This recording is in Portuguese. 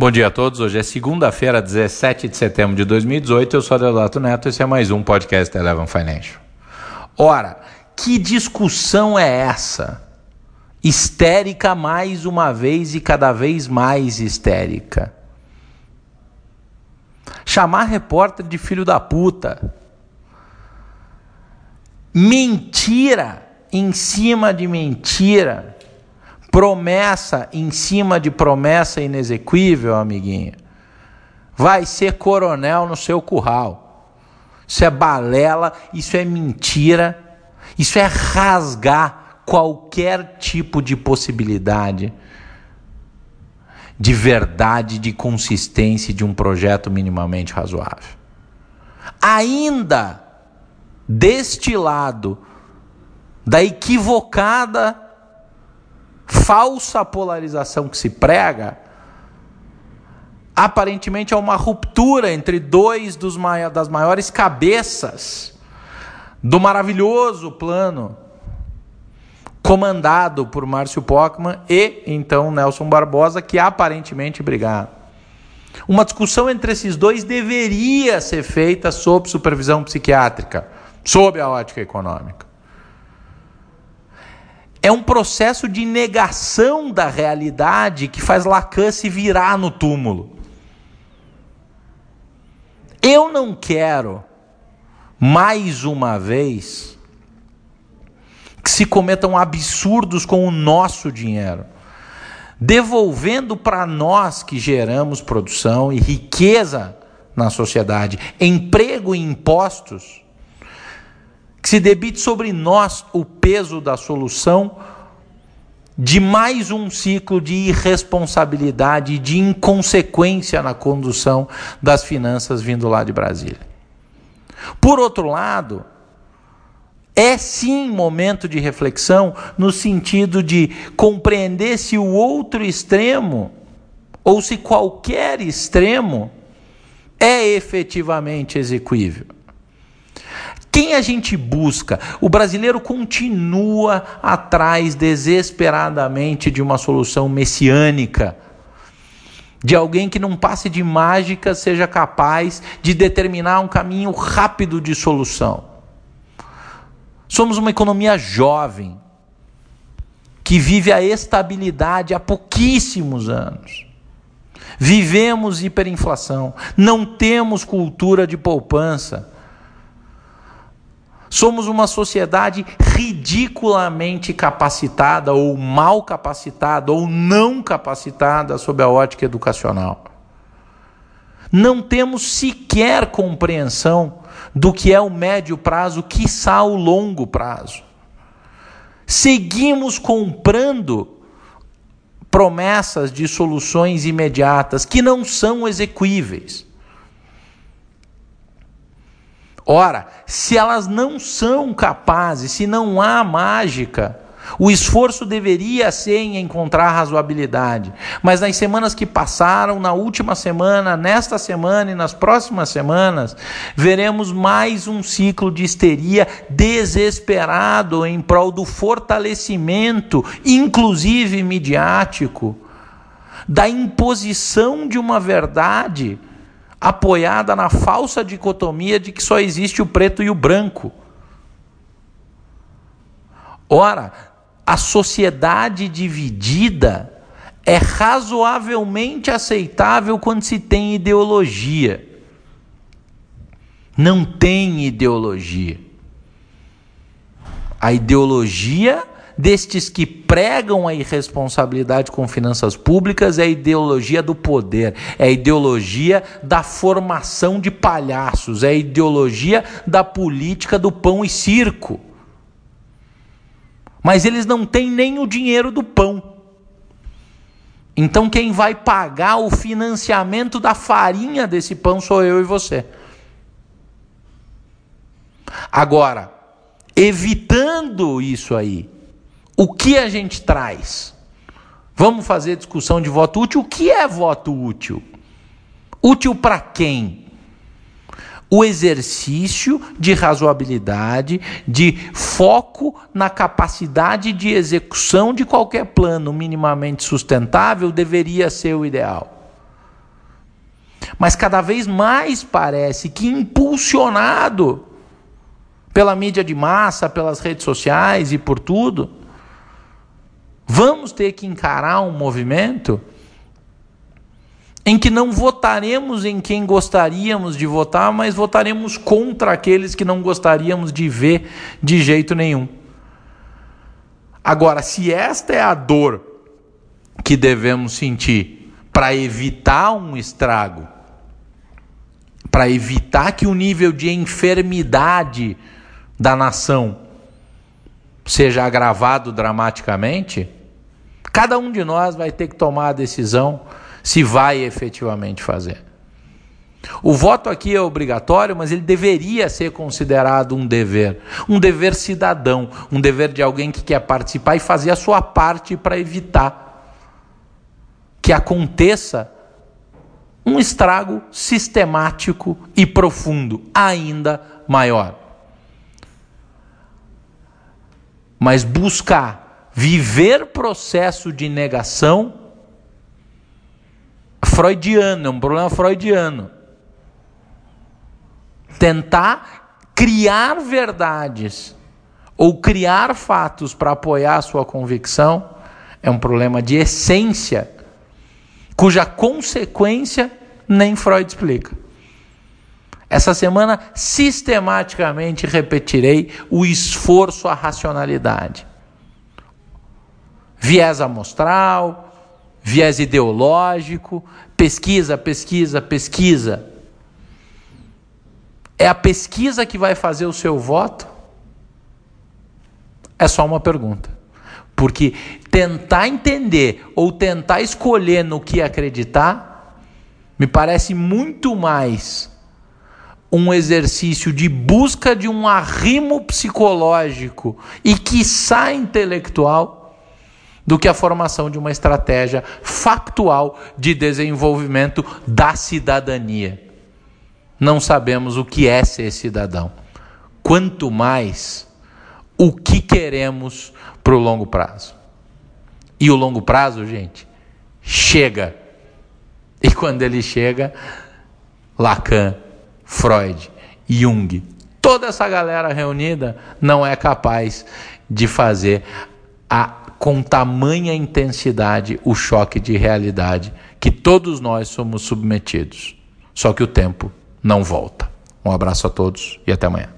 Bom dia a todos. Hoje é segunda-feira, 17 de setembro de 2018. Eu sou Adeodato Neto. Esse é mais um podcast Eleven Financial. Ora, que discussão é essa? Histérica mais uma vez e cada vez mais histérica. Chamar repórter de filho da puta. Mentira em cima de mentira promessa em cima de promessa inexequível, amiguinho, vai ser coronel no seu curral. Isso é balela, isso é mentira, isso é rasgar qualquer tipo de possibilidade de verdade, de consistência de um projeto minimamente razoável. Ainda deste lado da equivocada falsa polarização que se prega, aparentemente é uma ruptura entre dois dos mai das maiores cabeças do maravilhoso plano comandado por Márcio Pockmann e então Nelson Barbosa, que aparentemente brigaram. Uma discussão entre esses dois deveria ser feita sob supervisão psiquiátrica, sob a ótica econômica é um processo de negação da realidade que faz Lacan se virar no túmulo. Eu não quero, mais uma vez, que se cometam absurdos com o nosso dinheiro, devolvendo para nós que geramos produção e riqueza na sociedade, emprego e impostos que se debite sobre nós o peso da solução de mais um ciclo de irresponsabilidade e de inconsequência na condução das finanças vindo lá de Brasília. Por outro lado, é sim momento de reflexão no sentido de compreender se o outro extremo, ou se qualquer extremo, é efetivamente execuível. Quem a gente busca? O brasileiro continua atrás desesperadamente de uma solução messiânica. De alguém que não passe de mágica seja capaz de determinar um caminho rápido de solução. Somos uma economia jovem que vive a estabilidade há pouquíssimos anos. Vivemos hiperinflação, não temos cultura de poupança. Somos uma sociedade ridiculamente capacitada, ou mal capacitada, ou não capacitada sob a ótica educacional. Não temos sequer compreensão do que é o médio prazo, quiçá o longo prazo. Seguimos comprando promessas de soluções imediatas que não são execuíveis. Ora, se elas não são capazes, se não há mágica, o esforço deveria ser em encontrar razoabilidade. Mas nas semanas que passaram, na última semana, nesta semana e nas próximas semanas, veremos mais um ciclo de histeria desesperado em prol do fortalecimento, inclusive midiático, da imposição de uma verdade apoiada na falsa dicotomia de que só existe o preto e o branco. Ora, a sociedade dividida é razoavelmente aceitável quando se tem ideologia. Não tem ideologia. A ideologia destes que pregam a irresponsabilidade com finanças públicas é a ideologia do poder, é a ideologia da formação de palhaços, é a ideologia da política do pão e circo. Mas eles não têm nem o dinheiro do pão. Então quem vai pagar o financiamento da farinha desse pão sou eu e você. Agora, evitando isso aí, o que a gente traz? Vamos fazer discussão de voto útil. O que é voto útil? Útil para quem? O exercício de razoabilidade, de foco na capacidade de execução de qualquer plano minimamente sustentável deveria ser o ideal. Mas cada vez mais parece que impulsionado pela mídia de massa, pelas redes sociais e por tudo, vamos ter que encarar um movimento em que não votaremos em quem gostaríamos de votar, mas votaremos contra aqueles que não gostaríamos de ver de jeito nenhum. Agora, se esta é a dor que devemos sentir para evitar um estrago, para evitar que o nível de enfermidade da nação seja agravado dramaticamente, cada um de nós vai ter que tomar a decisão se vai efetivamente fazer. O voto aqui é obrigatório, mas ele deveria ser considerado um dever, um dever cidadão, um dever de alguém que quer participar e fazer a sua parte para evitar que aconteça um estrago sistemático e profundo, ainda maior. Mas buscar viver processo de negação freudiano, é um problema freudiano. Tentar criar verdades ou criar fatos para apoiar a sua convicção é um problema de essência, cuja consequência nem Freud explica. Essa semana, sistematicamente repetirei o esforço à racionalidade. Viés amostral, viés ideológico, pesquisa, pesquisa, pesquisa. É a pesquisa que vai fazer o seu voto? É só uma pergunta. Porque tentar entender ou tentar escolher no que acreditar me parece muito mais um exercício de busca de um arrimo psicológico e quiçá intelectual do que a formação de uma estratégia factual de desenvolvimento da cidadania. Não sabemos o que é ser cidadão. Quanto mais o que queremos para o longo prazo. E o longo prazo, gente, chega. E quando ele chega, Lacan, Freud, Jung, toda essa galera reunida não é capaz de fazer a com tamanha intensidade o choque de realidade que todos nós somos submetidos. Só que o tempo não volta. Um abraço a todos e até amanhã.